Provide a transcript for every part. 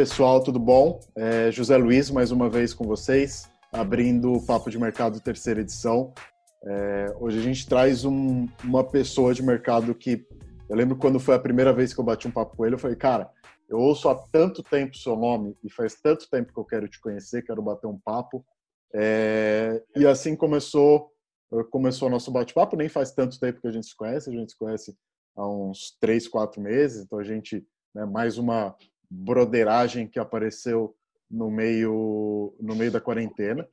pessoal, tudo bom? É José Luiz, mais uma vez com vocês, abrindo o Papo de Mercado terceira edição. É, hoje a gente traz um, uma pessoa de mercado que eu lembro quando foi a primeira vez que eu bati um papo com ele, eu falei, cara, eu ouço há tanto tempo seu nome e faz tanto tempo que eu quero te conhecer, quero bater um papo. É, e assim começou começou o nosso bate-papo, nem faz tanto tempo que a gente se conhece, a gente se conhece há uns três, quatro meses, então a gente, né, mais uma broderagem que apareceu no meio, no meio da quarentena,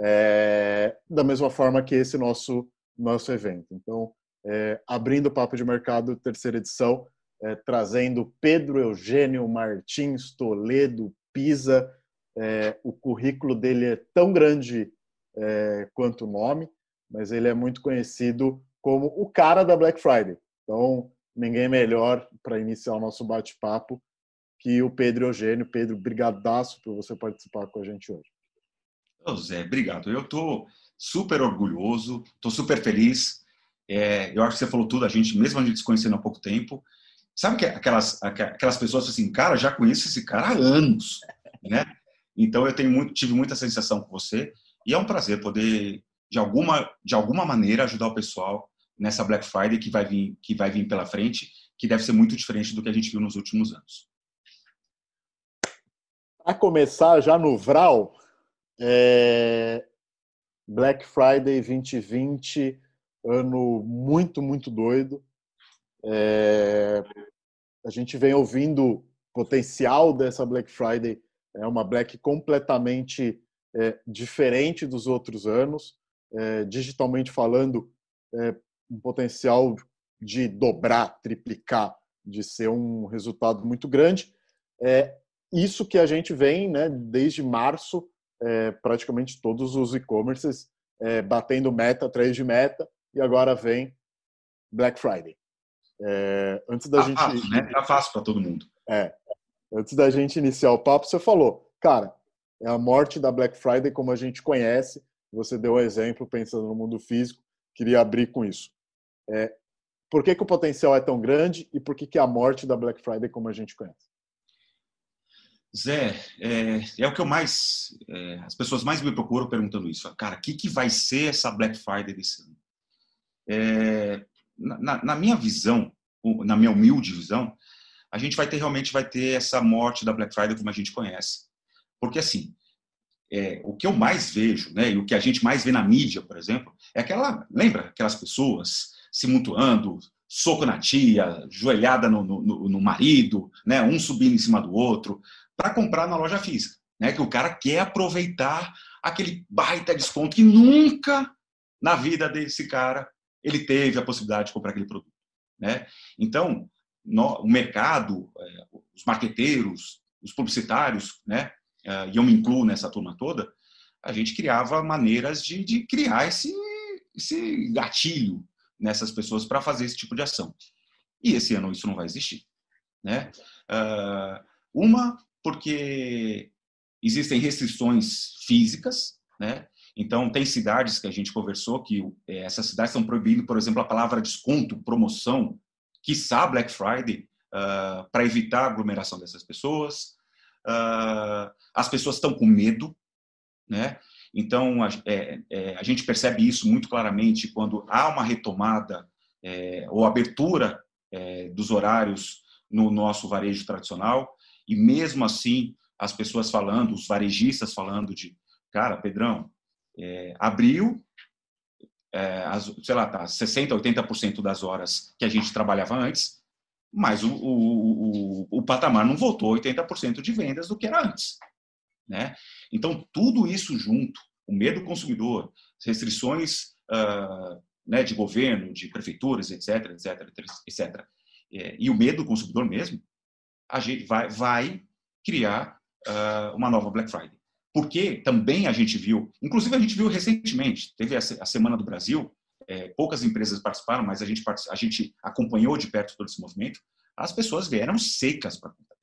é, da mesma forma que esse nosso, nosso evento. Então, é, abrindo o Papo de Mercado, terceira edição, é, trazendo Pedro Eugênio Martins Toledo Pisa. É, o currículo dele é tão grande é, quanto o nome, mas ele é muito conhecido como o cara da Black Friday. Então, ninguém melhor para iniciar o nosso bate-papo que o Pedro Eugênio. Pedro, brigadaço por você participar com a gente hoje. Ô Zé, obrigado. Eu estou super orgulhoso, estou super feliz. É, eu acho que você falou tudo, a gente, mesmo a gente se conhecendo há pouco tempo, sabe que aquelas, aquelas pessoas assim, cara, já conheço esse cara há anos, né? Então eu tenho muito, tive muita sensação com você e é um prazer poder de alguma de alguma maneira ajudar o pessoal nessa Black Friday que vai vir que vai vir pela frente, que deve ser muito diferente do que a gente viu nos últimos anos. Para começar já no Vral, é... Black Friday 2020, ano muito, muito doido. É... A gente vem ouvindo potencial dessa Black Friday, é uma Black completamente é, diferente dos outros anos, é, digitalmente falando, é, um potencial de dobrar, triplicar, de ser um resultado muito grande. É, isso que a gente vem, né, desde março, é, praticamente todos os e-commerces é, batendo meta atrás de meta, e agora vem Black Friday. É, antes da tá gente. Fácil, né? Tá fácil para todo mundo. É. Antes da gente iniciar o papo, você falou, cara, é a morte da Black Friday como a gente conhece. Você deu um exemplo pensando no mundo físico, queria abrir com isso. É, por que, que o potencial é tão grande e por que, que é a morte da Black Friday como a gente conhece? Zé, é, é, o que eu mais. É, as pessoas mais me procuram perguntando isso. Cara, o que, que vai ser essa Black Friday desse ano? É, na, na, minha visão, na minha humilde visão, a gente vai ter realmente vai ter essa morte da Black Friday como a gente conhece. Porque assim, é, o que eu mais vejo, né, e o que a gente mais vê na mídia, por exemplo, é aquela. Lembra aquelas pessoas se mutuando, soco na tia, joelhada no, no, no marido, né, um subindo em cima do outro para comprar na loja física, né? Que o cara quer aproveitar aquele baita desconto que nunca na vida desse cara ele teve a possibilidade de comprar aquele produto, né? Então, no, o mercado, é, os marqueteiros, os publicitários, né? É, e eu me incluo nessa turma toda, a gente criava maneiras de, de criar esse, esse gatilho nessas pessoas para fazer esse tipo de ação. E esse ano isso não vai existir, né? Uh, uma porque existem restrições físicas, né? Então, tem cidades que a gente conversou que é, essas cidades estão proibindo, por exemplo, a palavra desconto, promoção, quiçá Black Friday, uh, para evitar a aglomeração dessas pessoas. Uh, as pessoas estão com medo, né? Então, a, é, é, a, gente percebe isso muito claramente quando há uma retomada é, ou abertura é, dos horários no nosso varejo tradicional. E mesmo assim, as pessoas falando, os varejistas falando de, cara, Pedrão, é, abriu, é, as, sei lá, tá, 60%, 80% das horas que a gente trabalhava antes, mas o, o, o, o patamar não voltou 80% de vendas do que era antes. Né? Então, tudo isso junto, o medo do consumidor, restrições uh, né, de governo, de prefeituras, etc., etc., etc., é, e o medo do consumidor mesmo, a gente vai, vai criar uh, uma nova Black Friday. Porque também a gente viu, inclusive a gente viu recentemente, teve a, Semana do Brasil, é, poucas empresas participaram, mas a gente, a gente acompanhou de perto todo esse movimento, as pessoas vieram secas para comprar.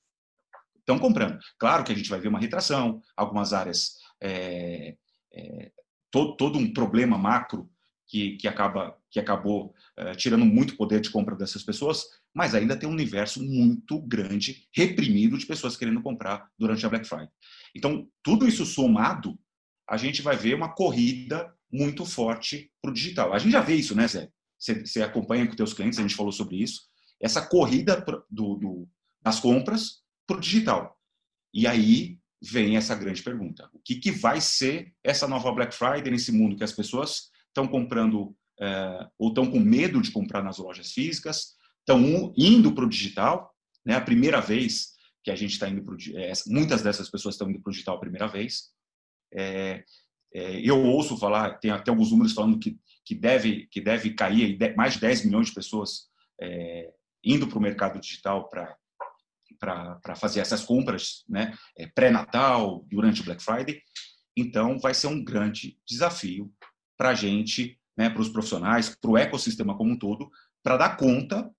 Estão comprando. Claro que a gente vai ver uma retração, algumas áreas, é, é, todo, todo um problema macro que, que acaba que acabou uh, tirando muito poder de compra dessas pessoas, mas ainda tem um universo muito grande, reprimido, de pessoas querendo comprar durante a Black Friday. Então, tudo isso somado, a gente vai ver uma corrida muito forte para o digital. A gente já vê isso, né, Zé? Você, você acompanha com seus clientes, a gente falou sobre isso. Essa corrida do, do, das compras para o digital. E aí vem essa grande pergunta: o que, que vai ser essa nova Black Friday nesse mundo que as pessoas estão comprando ou estão com medo de comprar nas lojas físicas, estão indo para o digital, né? A primeira vez que a gente está indo para o é, muitas dessas pessoas estão indo para o digital a primeira vez. É, é, eu ouço falar, tem até alguns números falando que, que, deve, que deve cair mais de 10 milhões de pessoas é, indo para o mercado digital para fazer essas compras, né, é, pré-natal, durante o Black Friday. Então, vai ser um grande desafio para a gente, né, para os profissionais, para o ecossistema como um todo, para dar conta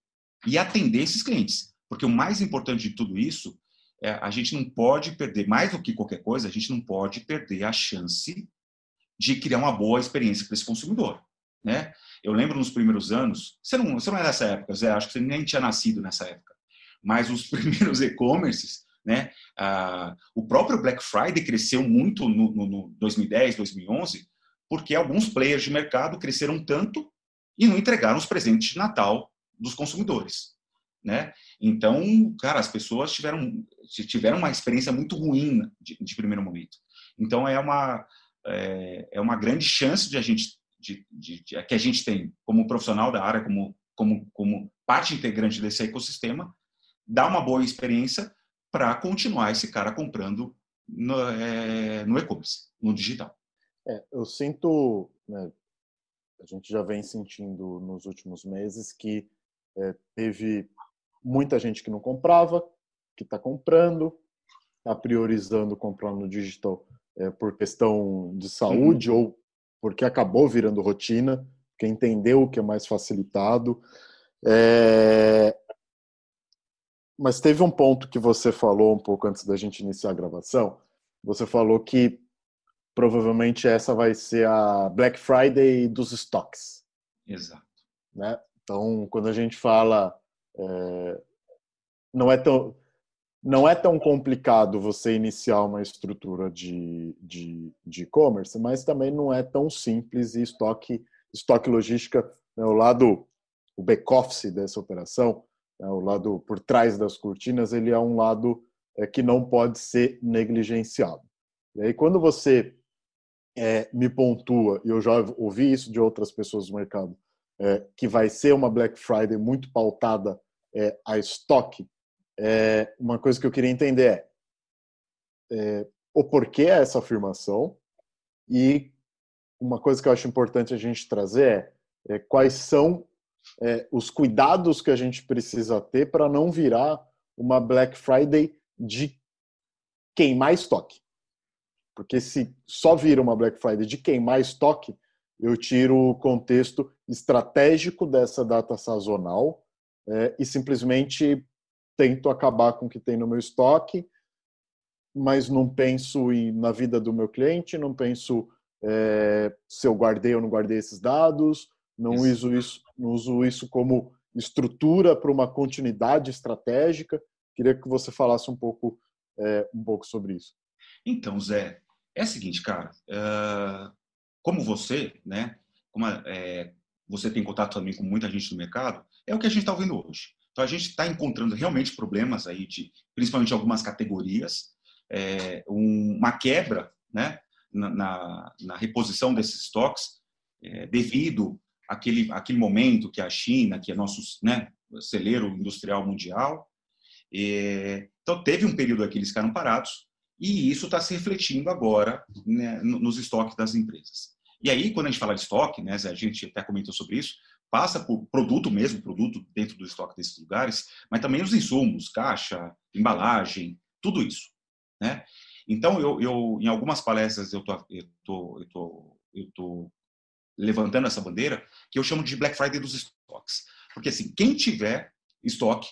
e atender esses clientes. Porque o mais importante de tudo isso é a gente não pode perder, mais do que qualquer coisa, a gente não pode perder a chance de criar uma boa experiência para esse consumidor. Né? Eu lembro nos primeiros anos, você não, você não é dessa época, Zé, acho que você nem tinha nascido nessa época, mas os primeiros e-commerces, né, ah, o próprio Black Friday cresceu muito no, no, no 2010, 2011, porque alguns players de mercado cresceram tanto e não entregaram os presentes de Natal dos consumidores. Né? Então, cara, as pessoas tiveram, tiveram uma experiência muito ruim de, de primeiro momento. Então, é uma, é, é uma grande chance de a gente de, de, de, que a gente tem como profissional da área, como, como, como parte integrante desse ecossistema, dar uma boa experiência para continuar esse cara comprando no, é, no e-commerce, no digital. É, eu sinto, né, a gente já vem sentindo nos últimos meses que é, teve muita gente que não comprava, que está comprando, está priorizando comprar no digital é, por questão de saúde uhum. ou porque acabou virando rotina, porque entendeu o que é mais facilitado. É... Mas teve um ponto que você falou um pouco antes da gente iniciar a gravação. Você falou que provavelmente essa vai ser a Black Friday dos estoques. Exato. Né? Então, quando a gente fala, é... não é tão não é tão complicado você iniciar uma estrutura de e-commerce, mas também não é tão simples e estoque, estoque logística, né, o lado, o back-office dessa operação, né, o lado por trás das cortinas, ele é um lado é, que não pode ser negligenciado. E aí, quando você é, me pontua, e eu já ouvi isso de outras pessoas do mercado, é, que vai ser uma Black Friday muito pautada é, a estoque, é, uma coisa que eu queria entender é, é o porquê essa afirmação e uma coisa que eu acho importante a gente trazer é, é quais são os cuidados que a gente precisa ter para não virar uma Black Friday de queimar estoque. Porque se só vira uma Black Friday de queimar estoque, eu tiro o contexto estratégico dessa data sazonal é, e simplesmente tento acabar com o que tem no meu estoque, mas não penso em, na vida do meu cliente, não penso é, se eu guardei ou não guardei esses dados, não isso. uso isso, não uso isso como estrutura para uma continuidade estratégica. Queria que você falasse um pouco, é, um pouco sobre isso. Então, Zé, é o seguinte, cara. Uh, como você, né? Como é, você tem contato também com muita gente no mercado, é o que a gente está ouvindo hoje. Então, a gente está encontrando realmente problemas aí, de, principalmente algumas categorias, é, um, uma quebra né, na, na, na, reposição desses estoques, é, devido àquele, àquele momento que a China, que é nosso né, celeiro industrial mundial, então teve um período aqui eles ficaram parados, e isso está se refletindo agora né, nos estoques das empresas. E aí, quando a gente fala de estoque, né, a gente até comentou sobre isso, passa por produto mesmo, produto dentro do estoque desses lugares, mas também os insumos, caixa, embalagem, tudo isso, né? Então, eu, eu em algumas palestras eu tô, eu tô, eu tô levantando essa bandeira que eu chamo de Black Friday dos estoques, porque assim, quem tiver estoque,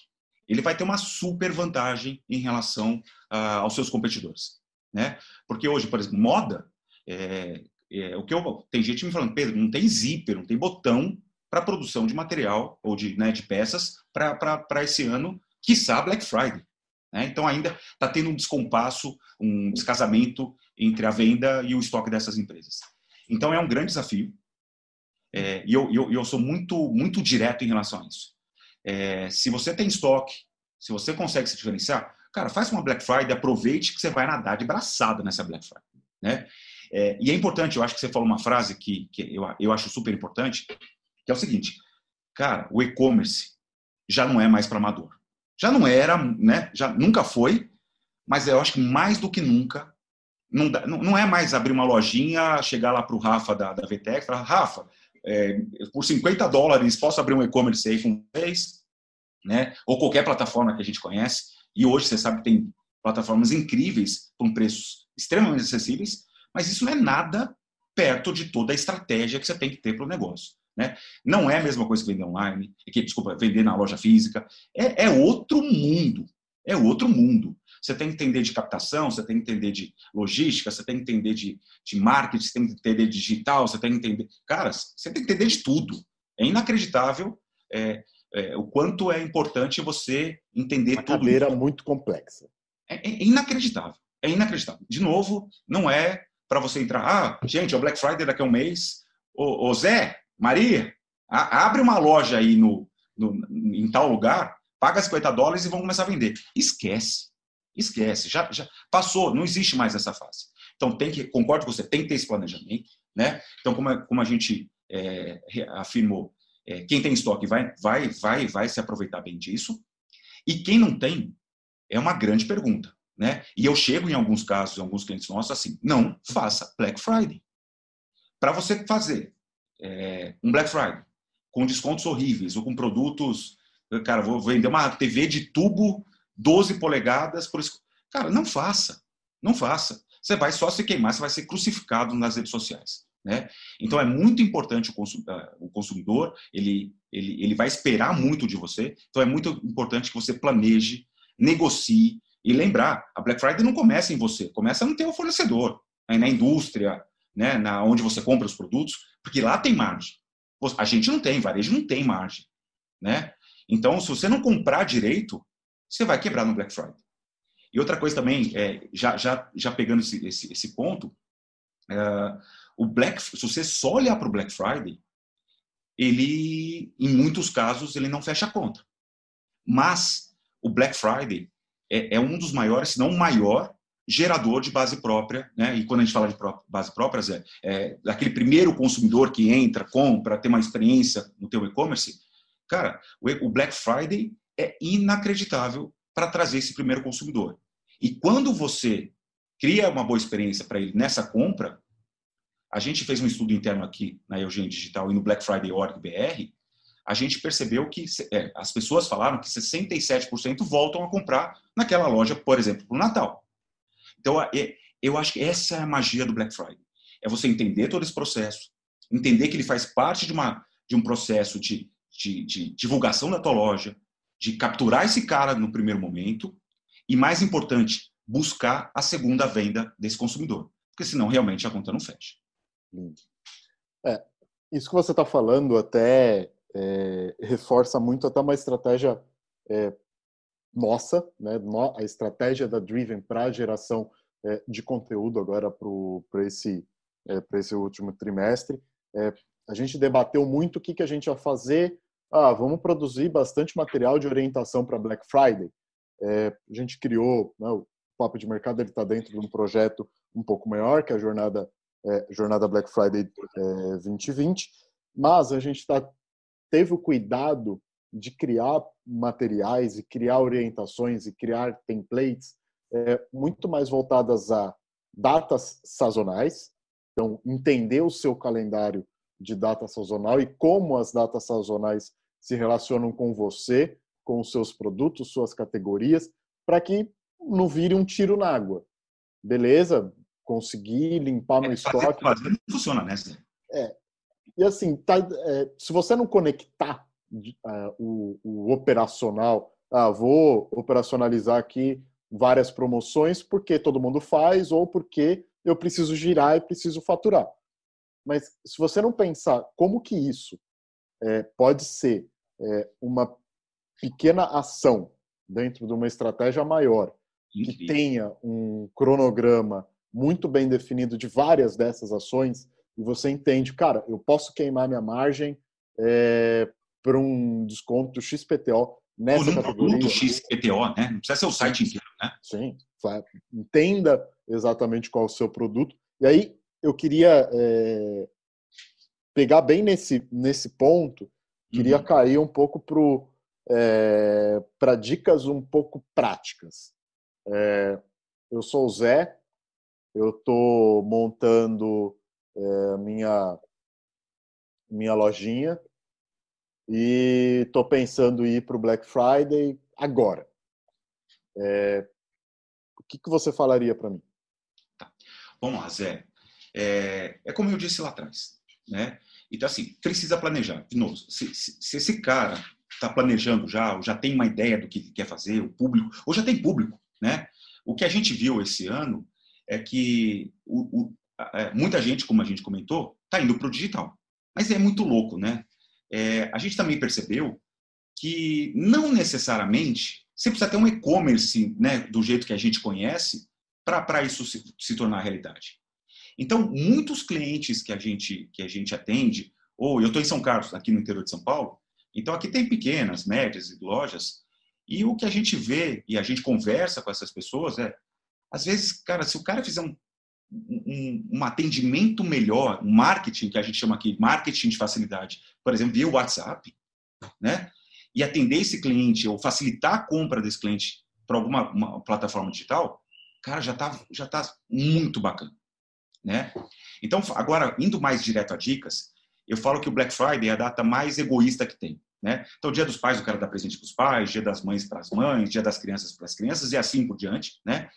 ele vai ter uma super vantagem em relação uh, aos seus competidores, né? Porque hoje, por exemplo, moda, é, é, o que eu tem gente me falando, Pedro, não tem zíper, não tem botão para produção de material ou de, né, de peças para esse ano, quiçá Black Friday. Né? Então ainda está tendo um descompasso, um descasamento entre a venda e o estoque dessas empresas. Então é um grande desafio é, e eu, eu, eu, sou muito, muito direto em relação a isso. É, se você tem estoque, se você consegue se diferenciar, cara, faz uma Black Friday, aproveite que você vai nadar de braçada nessa Black Friday. Né? É, e é importante, eu acho que você falou uma frase que, que eu, eu acho super importante, que é o seguinte, cara, o e-commerce já não é mais para amador. Já não era, né? Já nunca foi, mas eu acho que mais do que nunca não, dá, não, não é mais abrir uma lojinha, chegar lá para o Rafa da, da VTEC e falar, Rafa, é, por 50 dólares posso abrir um e-commerce aí com vocês, né? Ou qualquer plataforma que a gente conhece. E hoje você sabe que tem plataformas incríveis com preços extremamente acessíveis, mas isso não é nada perto de toda a estratégia que você tem que ter para o negócio. Né? Não é a mesma coisa que vender online, que, desculpa, vender na loja física. É, é outro mundo. É outro mundo. Você tem que entender de captação, você tem que entender de logística, você tem que entender de, de marketing, você tem que entender de digital, você tem que entender. Cara, você tem que entender de tudo. É inacreditável é, é, o quanto é importante você entender Uma tudo. Uma cadeira muito complexa. É, é, inacreditável. É inacreditável. De novo, não é para você entrar. Ah, gente, é o Black Friday daqui a um mês. Ô, ô Zé, Maria, a, abre uma loja aí no, no, em tal lugar, paga 50 dólares e vão começar a vender. Esquece. Esquece. Já, já passou, não existe mais essa fase. Então, tem que, concordo com você, tem que ter esse planejamento. Né? Então, como, a, como a gente é, afirmou, é, quem tem estoque vai, vai, vai, vai se aproveitar bem disso. E quem não tem, é uma grande pergunta. Né? E eu chego em alguns casos, em alguns clientes nossos, assim, não faça Black Friday. Para você fazer é, um Black Friday com descontos horríveis ou com produtos, cara, vou vender uma TV de tubo 12 polegadas, por cara, não faça, não faça. Você vai só se queimar, você vai ser crucificado nas redes sociais. Né? Então é muito importante o consumidor, ele, ele, ele vai esperar muito de você, então é muito importante que você planeje, negocie, e lembrar, a Black Friday não começa em você, começa no teu fornecedor, né, na indústria, né, na onde você compra os produtos, porque lá tem margem. A gente não tem, varejo não tem margem, né? Então, se você não comprar direito, você vai quebrar no Black Friday. E outra coisa também, é, já, já, já pegando esse, esse, esse ponto, é, o Black, se você só olhar para o Black Friday, ele, em muitos casos, ele não fecha a conta. Mas o Black Friday é, é um dos maiores, se não o maior, gerador de base própria, né? E quando a gente fala de base própria, é, é aquele primeiro consumidor que entra, compra, ter uma experiência no teu e-commerce, cara, o Black Friday é inacreditável para trazer esse primeiro consumidor. E quando você cria uma boa experiência para ele nessa compra, a gente fez um estudo interno aqui na Eugênia Digital e no Black Friday Org BR, a gente percebeu que é, as pessoas falaram que 67% voltam a comprar naquela loja, por exemplo, para o Natal. Então, eu acho que essa é a magia do Black Friday. É você entender todo esse processo, entender que ele faz parte de, uma, de um processo de, de, de divulgação da tua loja, de capturar esse cara no primeiro momento e, mais importante, buscar a segunda venda desse consumidor. Porque senão realmente a conta não fecha. É, isso que você está falando até é, reforça muito até uma estratégia é, nossa, né, a estratégia da Driven para a geração é, de conteúdo agora para esse, é, esse último trimestre. É, a gente debateu muito o que, que a gente ia fazer. Ah, vamos produzir bastante material de orientação para Black Friday. É, a gente criou, né, o Papo de Mercado está dentro de um projeto um pouco maior, que é a Jornada, jornada Black Friday 2020, mas a gente está teve o cuidado de criar materiais e criar orientações e criar templates é, muito mais voltadas a datas sazonais, então entender o seu calendário de data sazonal e como as datas sazonais se relacionam com você, com os seus produtos, suas categorias, para que não vire um tiro na água. Beleza? Conseguir limpar no é, estoque. Fazer, não funciona, né? É, e assim, tá, é, se você não conectar uh, o, o, operacional, ah, vou operacionalizar aqui várias promoções porque todo mundo faz ou porque eu preciso girar e preciso faturar. Mas se você não pensar como que isso é, pode ser é, uma pequena ação dentro de uma estratégia maior que tenha um cronograma muito bem definido de várias dessas ações e você entende, cara, eu posso queimar minha margem é, para um desconto XPTO nessa Ou num categoria. produto XPTO, né? Não precisa ser o site inteiro, né? Sim, entenda exatamente qual é o seu produto. E aí eu queria é, pegar bem nesse, nesse ponto, queria uhum. cair um pouco é, para dicas um pouco práticas. É, eu sou o Zé, eu estou montando é, minha, minha lojinha e estou pensando em ir para o Black Friday agora. É, o que, que você falaria para mim? Tá. Vamos lá, Zé. É, é, como eu disse lá atrás. Né? Então, assim, precisa planejar. De novo, se, se, se esse cara está planejando já, ou já tem uma ideia do que quer fazer, o público, ou já tem público, né? O que a gente viu esse ano é que o, o, a, muita gente, como a gente comentou, está indo para o digital. Mas é muito louco, né? É, a gente também percebeu que não necessariamente você precisa ter um e-commerce né, do jeito que a gente conhece para isso se, se, tornar realidade. Então, muitos clientes que a gente, que a gente atende, ou eu estou em São Carlos, aqui no interior de São Paulo, então aqui tem pequenas, médias lojas, e o que a gente vê e a gente conversa com essas pessoas é, às vezes, cara, se o cara fizer um, um, um atendimento melhor, um marketing, que a gente chama aqui marketing de facilidade, por exemplo, via WhatsApp, né? E atender esse cliente ou facilitar a compra desse cliente para alguma plataforma digital, cara, já está já tá muito bacana, né? Então, agora, indo mais direto a dicas, eu falo que o Black Friday é a data mais egoísta que tem. Né? Então, dia dos pais, o cara dá presente para os pais, dia das mães para as mães, dia das crianças para as crianças e assim por diante. Né?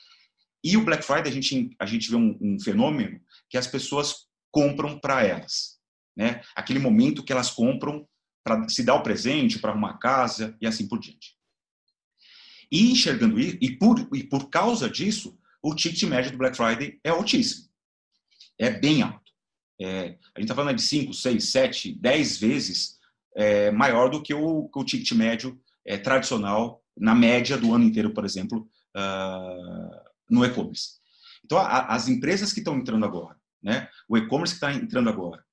E o Black Friday, a gente, a gente vê um, um fenômeno que as pessoas compram para elas. Né? Aquele momento que elas compram para se dar o presente, para arrumar casa e assim por diante. E enxergando isso, e por, e por causa disso, o ticket médio do Black Friday é altíssimo. É bem alto. É, a gente está falando de 5, 6, 7, 10 vezes é, maior do que o, o ticket médio é, tradicional na média do ano inteiro, por exemplo, uh, no e-commerce. Então, a, as empresas que estão entrando agora, né, o e-commerce que está entrando agora,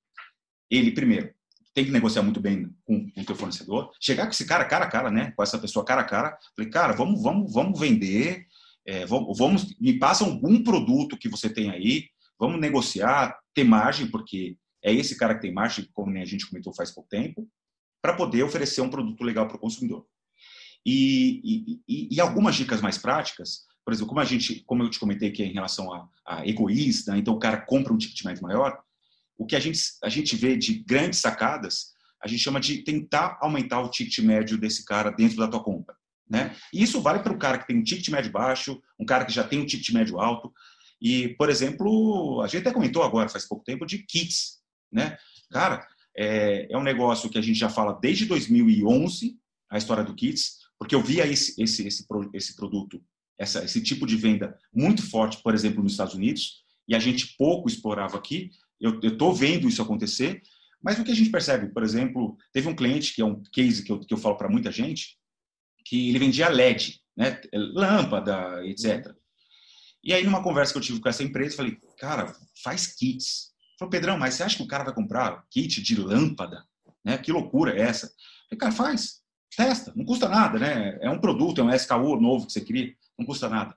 ele, primeiro, tem que negociar muito bem com, o teu fornecedor, chegar com esse cara cara a cara, né, com essa pessoa cara a cara, falei, cara, vamos, vamos, vamos vender, é, vamos, vamos, me passa algum produto que você tem aí, vamos negociar, ter margem, porque é esse cara que tem margem, como a gente comentou faz pouco tempo, para poder oferecer um produto legal para o consumidor. E, e, e, algumas dicas mais práticas, por exemplo, como a gente, como eu te comentei que é em relação a, a egoísta, então o cara compra um ticket mais maior, o que a gente, a gente vê de grandes sacadas, a gente chama de tentar aumentar o ticket médio desse cara dentro da tua compra. Né? E isso vale para o cara que tem um ticket médio baixo, um cara que já tem um ticket médio alto. E, por exemplo, a gente até comentou agora, faz pouco tempo, de kits. Né? Cara, é, é um negócio que a gente já fala desde 2011, a história do Kits, porque eu via esse, esse, esse, esse produto, essa, esse tipo de venda muito forte, por exemplo, nos Estados Unidos, e a gente pouco explorava aqui. Eu estou vendo isso acontecer, mas o que a gente percebe, por exemplo, teve um cliente, que é um case que eu, que eu falo para muita gente, que ele vendia LED, né, lâmpada, etc. E aí, numa conversa que eu tive com essa empresa, eu falei, cara, faz kits. Falou, Pedrão, mas você acha que o cara vai comprar kit de lâmpada? Né? Que loucura é essa? falei, cara, faz, testa, não custa nada, né? É um produto, é um SKU novo que você cria, não custa nada.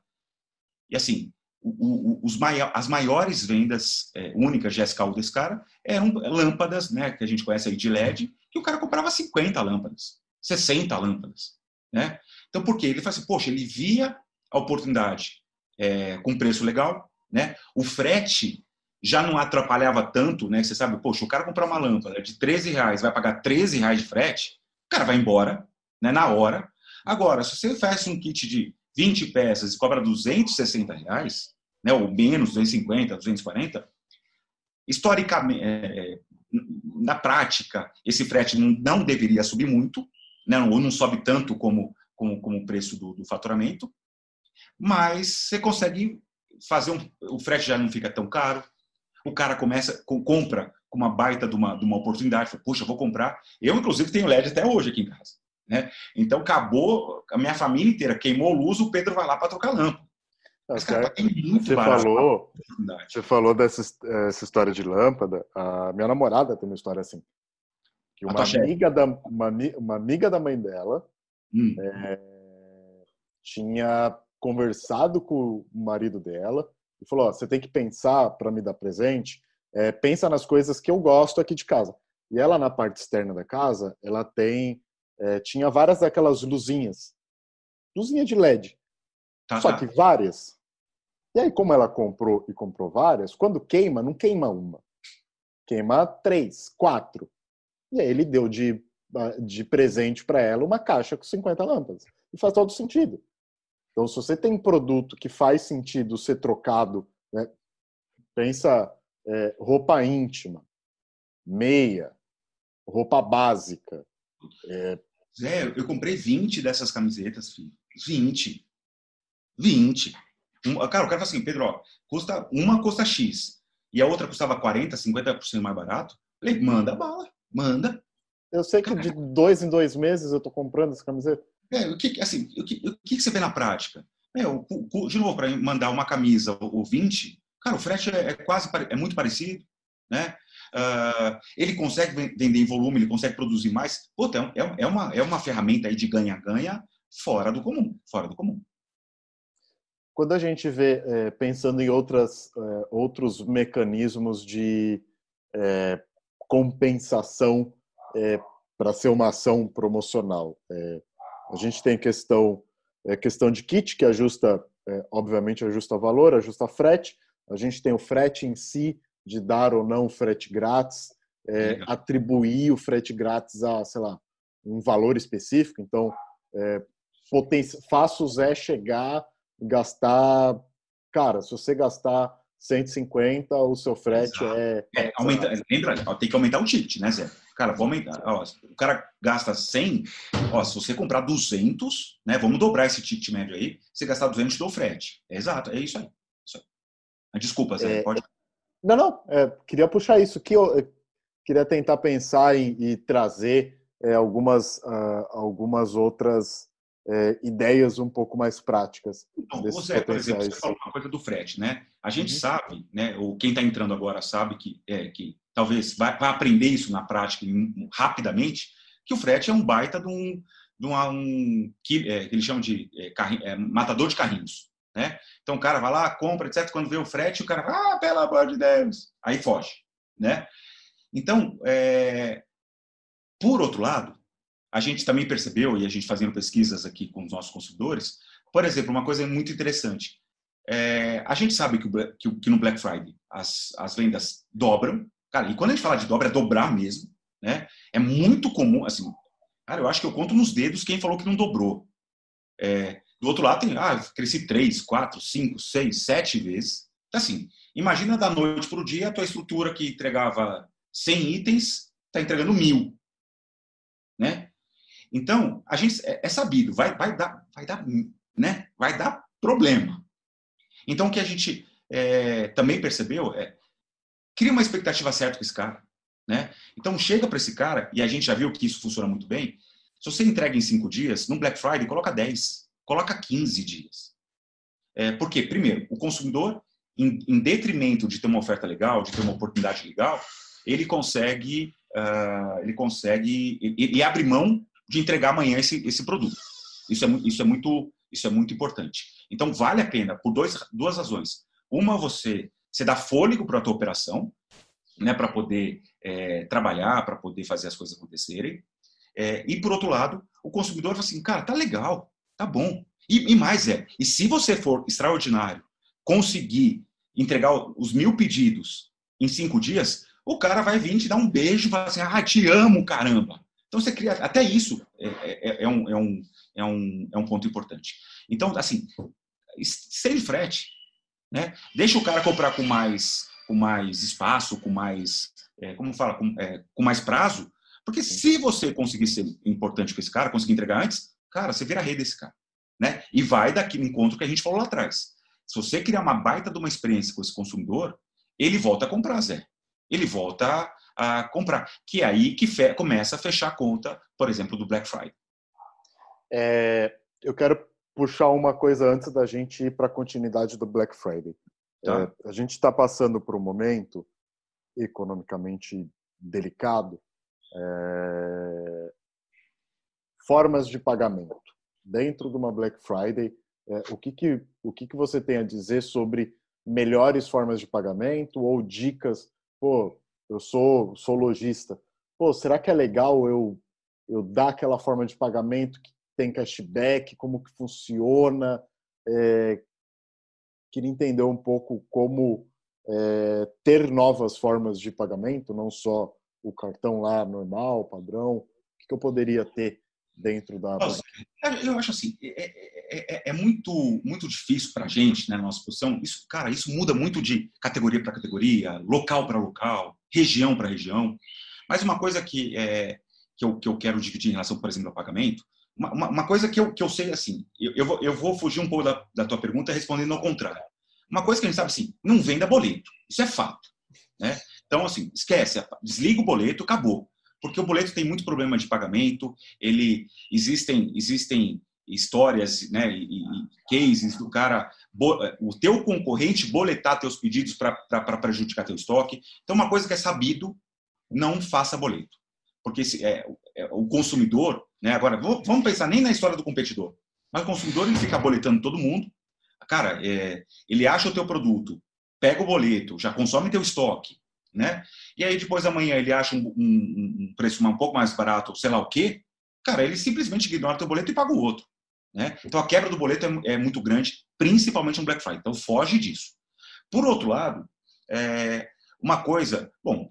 E assim, o, o, os maior, as maiores vendas é, únicas de SKU desse cara eram lâmpadas, né? Que a gente conhece aí de LED, que o cara comprava 50 lâmpadas, 60 lâmpadas, né? Então, por quê? Ele fala assim, poxa, ele via a oportunidade é, com preço legal, né? O frete já não atrapalhava tanto, né? Você sabe, poxa, o cara comprar uma lâmpada de 13 reais, vai pagar 13 reais de frete, o cara vai embora, né? Na hora. Agora, se você oferece um kit de 20 peças e cobra 260 reais, né? Ou menos, 250, 240, historicamente, é, na prática, esse frete não, deveria subir muito, né? Ou não sobe tanto como, como, como o preço do, do faturamento, mas você consegue fazer um, o frete já não fica tão caro, O cara começa, compra com uma baita de uma, de uma oportunidade. Fala, Poxa, vou comprar. Eu, inclusive, tenho LED até hoje aqui em casa. Né? Então, acabou, a minha família inteira queimou luz, o Pedro vai lá para trocar lâmpada. Tá Mas, cara, você falou, você falou dessa essa história de lâmpada. A minha namorada tem uma história assim. Que uma amiga, da, uma, uma, amiga da mãe dela hum. é, tinha conversado com o marido dela e falou: ó, você tem que pensar para me dar presente, é, pensa nas coisas que eu gosto aqui de casa. E ela na parte externa da casa, ela tem é, tinha várias daquelas luzinhas, luzinha de LED, tá, só tá. que várias. E aí como ela comprou e comprou várias, quando queima não queima uma, queima três, quatro. E aí ele deu de de presente para ela uma caixa com 50 lâmpadas. E faz todo sentido. Então, se você tem produto que faz sentido ser trocado, né? pensa é, roupa íntima, meia, roupa básica. É... Zé, eu comprei 20 dessas camisetas, filho. 20. 20. Um, cara, o cara fala assim, Pedro, ó, custa, uma custa X e a outra custava 40, 50% mais barato. Eu falei, manda bala, manda. Eu sei que de dois em dois meses eu tô comprando essa camiseta. É, o que, assim, o que, o que você vê na prática? É, o, o, de novo, para mandar uma camisa ou 20, cara, o frete é, é, quase é muito parecido, né? Uh, ele consegue vender em volume, ele consegue produzir mais. Puta, é, é, é, uma, é uma ferramenta aí de ganha-ganha fora do comum, fora do comum. Quando a gente vê, é, pensando em outras, é, outros mecanismos de é, compensação é, para ser uma ação promocional, a gente tem questão é, questão de kit que ajusta, é, obviamente ajusta valor, ajusta frete. A gente tem o frete em si de dar ou não frete grátis, é, atribuir o frete grátis a, sei lá, um valor específico. Então, é, faço o Zé chegar, gastar, cara, se você gastar 150, o seu frete Exato. é. é aumenta, lembra, tem que aumentar o ticket, né, Zé? Cara, vou aumentar. Ó, o cara gasta 100, ó, se você comprar 200, né, vamos dobrar esse ticket médio aí, se gastar 200, dou frete. É exato, é isso aí. Isso aí. Ah, desculpa, Zé, é, pode. Não, não, é, queria puxar isso, que eu, eu queria tentar pensar em, e trazer é, algumas, uh, algumas outras é, ideias um pouco mais práticas. Então, você, por exemplo, você falou uma coisa do frete, né? A gente uhum. sabe, né? Ou quem está entrando agora sabe que, é, que talvez vai, vai, aprender isso na prática rapidamente, que o frete é um baita de um, de uma, um que, é, que eles chamam de é, é, matador de carrinhos, né? Então o cara vai lá, compra, etc. Quando vê o frete, o cara, ah, pelo amor de Deus, aí foge, né? Então, é, por outro lado, a gente também percebeu, e a gente fazendo pesquisas aqui com os nossos consumidores, por exemplo, uma coisa muito interessante. É, a gente sabe que, que, que, no Black Friday as, as vendas dobram, cara, e quando a gente fala de dobra, é dobrar mesmo, né? É muito comum, assim, cara, eu acho que eu conto nos dedos quem falou que não dobrou. É, do outro lado tem, ah, cresci três, quatro, cinco, seis, sete vezes. Então, assim, imagina da noite para o dia a tua estrutura que entregava 100 itens, está entregando mil, né? Então, a gente é, é sabido, vai, vai dar, vai dar, né? Vai dar problema. Então, o que a gente é, também percebeu é cria uma expectativa certa com esse cara, né? Então, chega para esse cara e a gente já viu que isso funciona muito bem. Se você entrega em cinco dias, no Black Friday coloca 10, coloca 15 dias. É, por quê? Primeiro, o consumidor, em, em, detrimento de ter uma oferta legal, de ter uma oportunidade legal, ele consegue, uh, ele consegue, ele abre mão de entregar amanhã esse, esse produto. Isso é, isso, é muito, isso é muito importante. Então, vale a pena por dois, duas razões. Uma, você, você dá fôlego para a tua operação, né, para poder é, trabalhar, para poder fazer as coisas acontecerem. É, e, por outro lado, o consumidor fala assim, cara, tá legal, tá bom. E, e mais é, e se você for extraordinário, conseguir entregar os mil pedidos em cinco dias, o cara vai vir te dar um beijo e falar assim, ah, te amo, caramba. Então, você cria. Até isso é, é, é, um, é, um, é, um, é um ponto importante. Então, assim, sem frete, né? Deixa o cara comprar com mais, com mais espaço, com mais. É, como fala? Com, é, com mais prazo. Porque se você conseguir ser importante com esse cara, conseguir entregar antes, cara, você vira rei desse cara. Né? E vai daquele encontro que a gente falou lá atrás. Se você criar uma baita de uma experiência com esse consumidor, ele volta a comprar, Zé. Ele volta a, comprar. Que é aí que fe, começa a fechar a conta, por exemplo, do Black Friday. É, eu quero puxar uma coisa antes da gente ir para a continuidade do Black Friday. Tá. É, a gente está passando por um momento economicamente delicado. É, formas de pagamento dentro de uma Black Friday. É, o que, que, o que, que você tem a dizer sobre melhores formas de pagamento ou dicas? Pô, eu sou, sou lojista. Pô, será que é legal eu, eu dar aquela forma de pagamento que tem cashback? Como que funciona? É, queria entender um pouco como é, ter novas formas de pagamento, não só o cartão lá normal, padrão. O que, que eu poderia ter dentro da. Nossa, eu acho assim, é, é, é, é muito, muito difícil para a gente, né, na nossa posição. Isso, cara, isso muda muito de categoria para categoria, local para local, região para região. Mas uma coisa que, é, que, eu, que eu quero dividir em relação, por exemplo, ao pagamento, uma, uma coisa que eu, que eu sei assim, eu, eu, vou, eu vou fugir um pouco da, da tua pergunta respondendo ao contrário. Uma coisa que a gente sabe assim, não venda boleto. Isso é fato. Né? Então, assim, esquece, desliga o boleto, acabou porque o boleto tem muito problema de pagamento, ele existem existem histórias, né, e, e cases do cara, o teu concorrente boletar teus pedidos para prejudicar teu estoque. Então, uma coisa que é sabido, não faça boleto, porque se, é, é, o consumidor, né, agora vamos pensar nem na história do competidor, mas o consumidor ele fica boletando todo mundo, cara, é, ele acha o teu produto, pega o boleto, já consome teu estoque, né? E aí depois amanhã ele acha um, um, um preço um pouco mais barato, sei lá o quê, cara, ele simplesmente ignora teu boleto e paga o outro, né? Então a quebra do boleto é, é muito grande, principalmente no Black Friday. Então foge disso. Por outro lado, é, uma coisa, bom,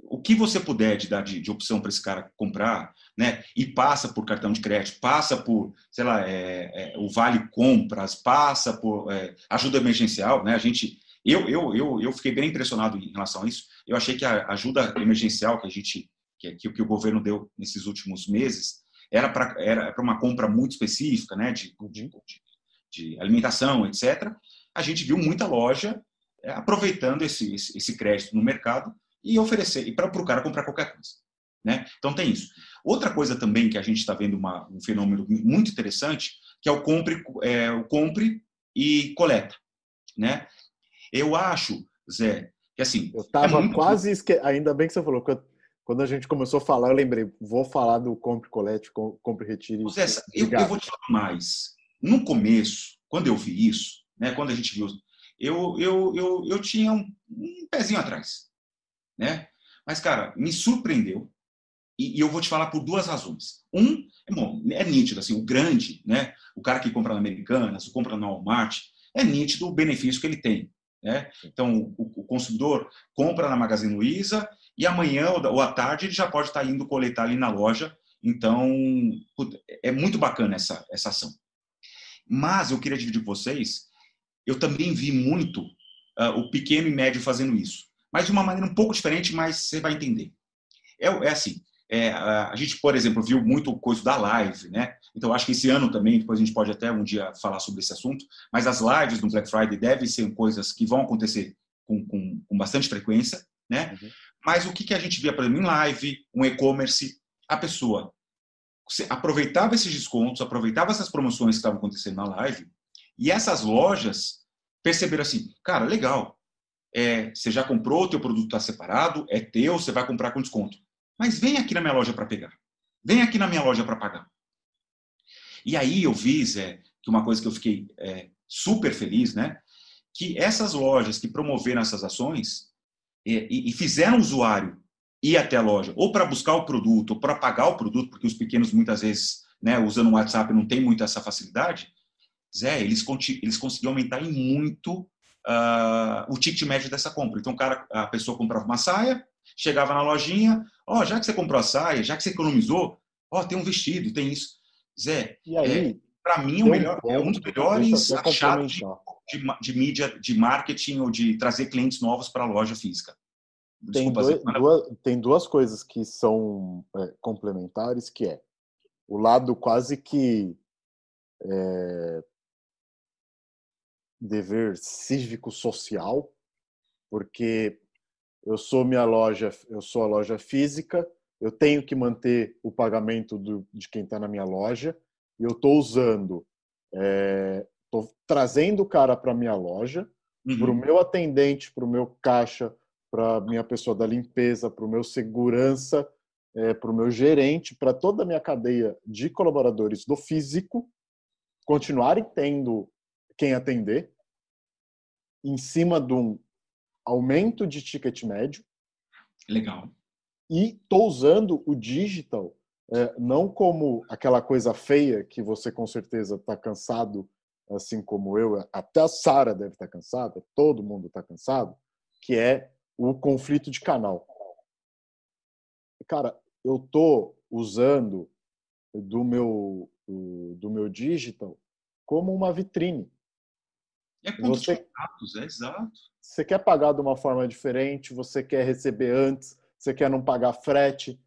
o que você puder de dar de, de opção para esse cara comprar, né? E passa por cartão de crédito, passa por, sei lá, é, é, o vale compras, passa por é, ajuda emergencial, né? A gente eu, eu, eu, eu fiquei bem impressionado em relação a isso. Eu achei que a ajuda emergencial que a gente, que, que, que o governo deu nesses últimos meses, era para era para uma compra muito específica, né, de, de, de, alimentação, etc. A gente viu muita loja é, aproveitando esse, esse, esse, crédito no mercado e oferecer e para o cara comprar qualquer coisa, né? Então tem isso. Outra coisa também que a gente está vendo uma, um fenômeno muito interessante que é o compre, é, o compre e coleta, né? Eu acho, Zé, que assim. Eu estava é quase. Esque... Ainda bem que você falou, quando a gente começou a falar, eu lembrei, vou falar do compre colete, compre retire. Zé, eu, eu, vou te falar mais. No começo, quando eu vi isso, né, quando a gente viu, eu, eu, eu, eu tinha um, um pezinho atrás. Né? Mas, cara, me surpreendeu. E, eu vou te falar por duas razões. Um, é, bom, é nítido, assim, o grande, né? O cara que compra na Americanas, o compra na Walmart, é nítido o benefício que ele tem. Né? Então, o, o, consumidor compra na Magazine Luiza e amanhã ou à tarde ele já pode estar indo coletar ali na loja. Então, é muito bacana essa, essa ação. Mas eu queria dividir com vocês, eu também vi muito uh, o pequeno e médio fazendo isso. Mas de uma maneira um pouco diferente, mas você vai entender. É, é assim, é, a gente, por exemplo, viu muito coisa da live, né? Então, acho que esse ano também, depois a gente pode até um dia falar sobre esse assunto, mas as lives do Black Friday devem ser coisas que vão acontecer com, com, com bastante frequência, né? Uhum. Mas o que, que a gente via, por exemplo, em live, um e-commerce, a pessoa aproveitava esses descontos, aproveitava essas promoções que estavam acontecendo na live, e essas lojas perceberam assim, cara, legal, é, você já comprou, o teu produto está separado, é teu, você vai comprar com desconto. Mas vem aqui na minha loja para pegar. Vem aqui na minha loja para pagar. E aí eu vi, Zé, que uma coisa que eu fiquei é, super feliz, né? Que essas lojas que promoveram essas ações e, e fizeram o usuário ir até a loja, ou para buscar o produto, ou para pagar o produto, porque os pequenos muitas vezes, né, usando o WhatsApp, não tem muito essa facilidade. Zé, eles, eles conseguiram aumentar em muito uh, o ticket médio dessa compra. Então, o cara, a pessoa comprava uma saia, chegava na lojinha, ó, oh, já que você comprou a saia, já que você economizou, ó, oh, tem um vestido, tem isso. Zé, é, para mim, o melhor, é um dos melhores achados de, de, de, mídia, de marketing ou de trazer clientes novos para a loja física. Desculpa, tem, dois, duas, tem duas coisas que são é, complementares, que é o lado quase que é, dever cívico-social porque eu sou minha loja, eu sou a loja física, eu tenho que manter o pagamento do, de quem está na minha loja e eu estou usando, estou é, trazendo o cara para minha loja, uhum. para o meu atendente, para o meu caixa, para minha pessoa da limpeza, para o meu segurança, é, para o meu gerente, para toda a minha cadeia de colaboradores do físico, continuarem tendo quem atender, em cima de um aumento de ticket médio. Legal. E estou usando o digital é, não como aquela coisa feia que você com certeza está cansado, assim como eu, até a Sara deve estar tá cansada, todo mundo está cansado, que é o conflito de canal. Cara, eu estou usando do meu do meu digital como uma vitrine. É ponto você, de contatos, é exato. Você quer pagar de uma forma diferente, você quer receber antes, você quer não pagar frete,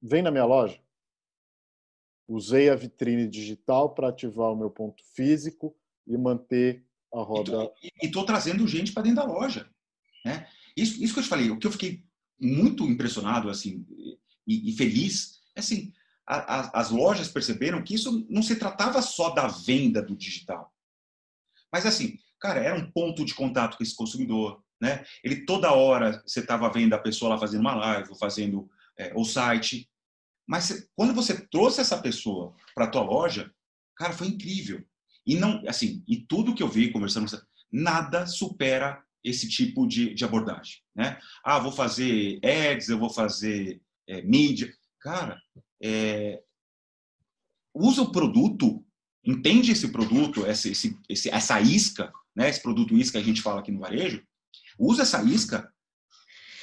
vem na minha loja. Usei a vitrine digital para ativar o meu ponto físico e manter a roda. E estou trazendo gente para dentro da loja. Né? Isso, isso que eu te falei, o que eu fiquei muito impressionado assim e, e feliz é assim, a, a, as lojas perceberam que isso não se tratava só da venda do digital. Mas assim, cara, era um ponto de contato com esse consumidor, né? Ele toda hora você estava vendo a pessoa lá fazendo uma live, fazendo é, o site, mas quando você trouxe essa pessoa para a tua loja, cara, foi incrível. E não, assim, e tudo que eu vi conversando, nada supera esse tipo de, de abordagem, né? Ah, vou fazer ads, eu vou fazer é, mídia. Cara, é, usa o produto, entende esse produto, essa, esse, essa isca, né? Esse produto isca que a gente fala aqui no varejo, usa essa isca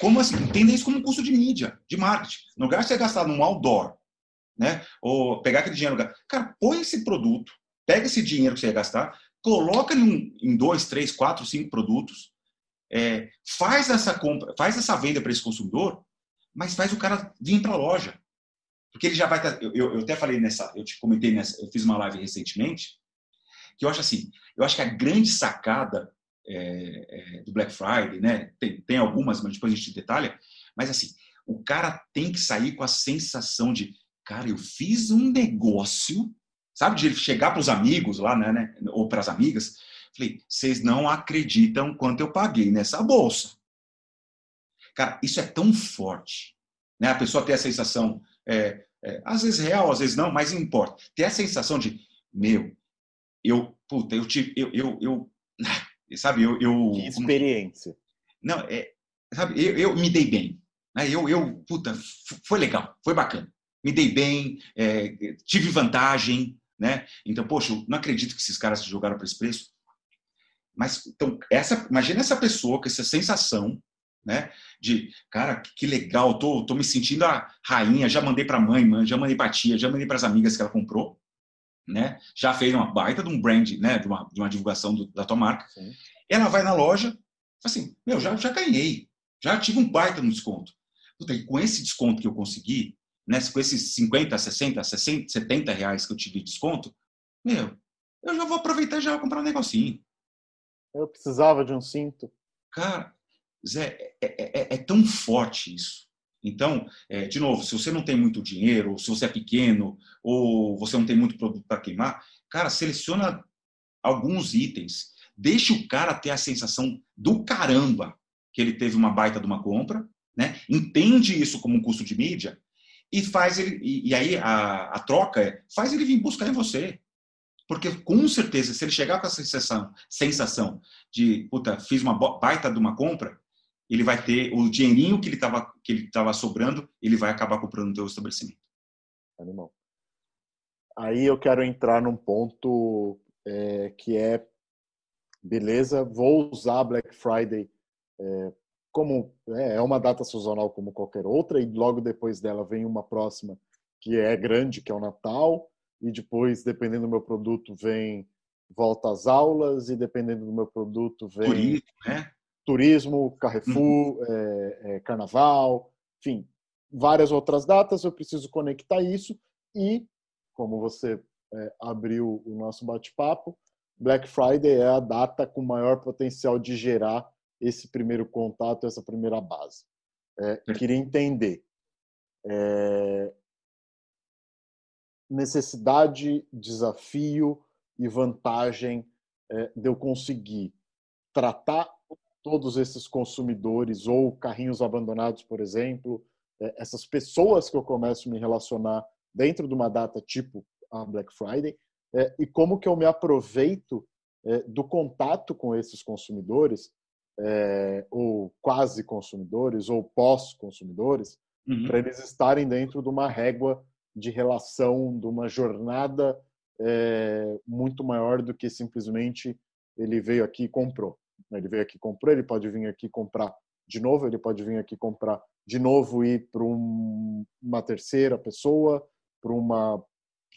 como assim? Entenda isso como um custo de mídia, de marketing. Lugar de você gastar num outdoor, né? Ou pegar aquele dinheiro. Cara, põe esse produto, pega esse dinheiro que você ia gastar, coloca em, em dois, três, quatro, cinco produtos, é, faz essa compra, faz essa venda para esse consumidor, mas faz o cara vir para a loja. Porque ele já vai estar. Eu, eu, até falei nessa, eu te comentei nessa, eu fiz uma live recentemente, que eu acho assim, eu acho que a grande sacada é, é, do Black Friday, né? Tem, tem algumas, mas depois a gente detalha. Mas assim, o cara tem que sair com a sensação de, cara, eu fiz um negócio, sabe? De ele chegar para os amigos lá, né, né? Ou para as amigas, falei, vocês não acreditam quanto eu paguei nessa bolsa. Cara, isso é tão forte, né? A pessoa tem a sensação, é, é, às vezes real, às vezes não, mas importa. Ter a sensação de, meu, eu, puta, eu tive, eu, eu, eu sabe, eu... eu que experiência. Não, é, sabe, eu, eu me dei bem. Né? Eu, eu, puta, foi legal, foi bacana. Me dei bem, é, tive vantagem, né? Então, poxa, eu não acredito que esses caras jogaram para esse preço. Mas, então, essa, imagina essa pessoa com essa sensação, né? De, cara, que legal, tô, tô me sentindo a rainha, já mandei para a mãe, já mandei para tia, já mandei para as amigas que ela comprou né? Já fez uma baita de um brand, né? De uma, de uma divulgação do, da tua marca. Sim. Ela vai na loja, assim, meu, já, já ganhei, já tive um baita no desconto. Puta, e com esse desconto que eu consegui, né? Com esses 50, 60, 60, 70 reais que eu tive de desconto, meu, eu já vou aproveitar e já vou comprar um negocinho. Eu precisava de um cinto. Cara, Zé, é, é, é, é tão forte isso. Então, é, de novo, se você não tem muito dinheiro, ou se você é pequeno, ou você não tem muito produto para queimar, cara, seleciona alguns itens. Deixa o cara ter a sensação do caramba que ele teve uma baita de uma compra, né? Entende isso como um custo de mídia e faz ele e, e aí a, a troca é faz ele vir buscar em você. Porque com certeza, se ele chegar com essa sensação, sensação de, puta, fiz uma baita de uma compra, ele vai ter o dinheirinho que ele estava que ele tava sobrando, ele vai acabar comprando no teu estabelecimento. Animal. Aí eu quero entrar num ponto é, que é beleza, vou usar Black Friday é, como é, é uma data sazonal como qualquer outra e logo depois dela vem uma próxima que é grande, que é o Natal e depois dependendo do meu produto vem volta às aulas e dependendo do meu produto vem turismo, né? Turismo, Carrefour, uhum. é, é, Carnaval, enfim, várias outras datas. Eu preciso conectar isso e, como você é, abriu o nosso bate-papo, Black Friday é a data com maior potencial de gerar esse primeiro contato, essa primeira base. É, queria entender é, necessidade, desafio e vantagem é, de eu conseguir tratar todos esses consumidores ou carrinhos abandonados, por exemplo, é, essas pessoas que eu começo a me relacionar dentro de uma data tipo a Black Friday, é, e como que eu me aproveito é, do contato com esses consumidores, ou quase consumidores, ou pós-consumidores, uhum. para eles estarem dentro de uma régua de relação, de uma jornada muito maior do que simplesmente ele veio aqui e comprou. Ele veio aqui comprou, ele pode vir aqui comprar de novo, ele pode vir aqui comprar de novo e para um, uma terceira pessoa, para uma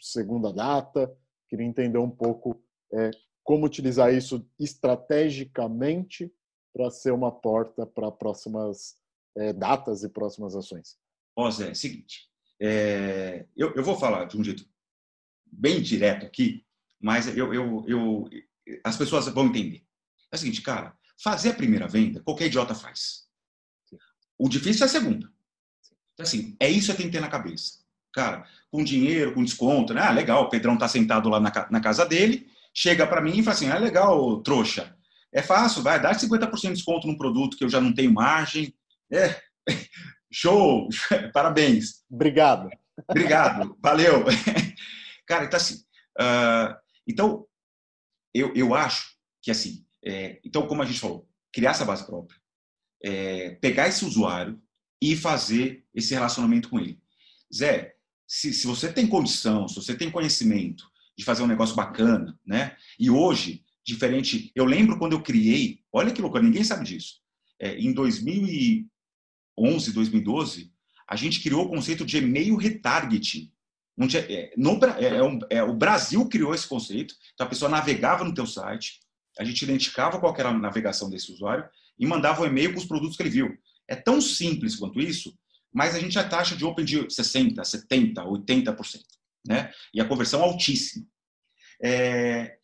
segunda data. Queria entender um pouco é, como utilizar isso estrategicamente para ser uma porta para próximas é, datas e próximas ações. Ó, Zé, é seguinte, é, eu, eu vou falar de um jeito bem direto aqui, mas eu, eu, eu, as pessoas vão entender. É o seguinte, cara, fazer a primeira venda, qualquer idiota faz. O difícil é a segunda. Assim, é isso que tem que ter na cabeça. Cara, com dinheiro, com desconto, né? Ah, legal, o Pedrão tá sentado lá na, na casa dele, chega para mim e fala assim: ah, legal, trouxa. É fácil, vai dar 50% de desconto num produto que eu já não tenho margem. É, show, parabéns. Obrigado. Obrigado, valeu. Cara, então assim, uh, então eu, eu acho que assim, é, então como a gente falou, criar essa base própria, é, pegar esse usuário e fazer esse relacionamento com ele. Zé, se, se você tem condição, se você tem conhecimento de fazer um negócio bacana, né? E hoje, diferente, eu lembro quando eu criei, olha que loucura, ninguém sabe disso. É, em 2011, 2012, a gente criou o conceito de e-mail retargeting. Tinha, é, no, é, é, é, o Brasil criou esse conceito, então a pessoa navegava no teu site, a gente identificava qual era a navegação desse usuário e mandava o um e-mail com os produtos que ele viu. É tão simples quanto isso mas a gente a taxa de open de 60%, 70%, 80%, né? E a conversão altíssima. É,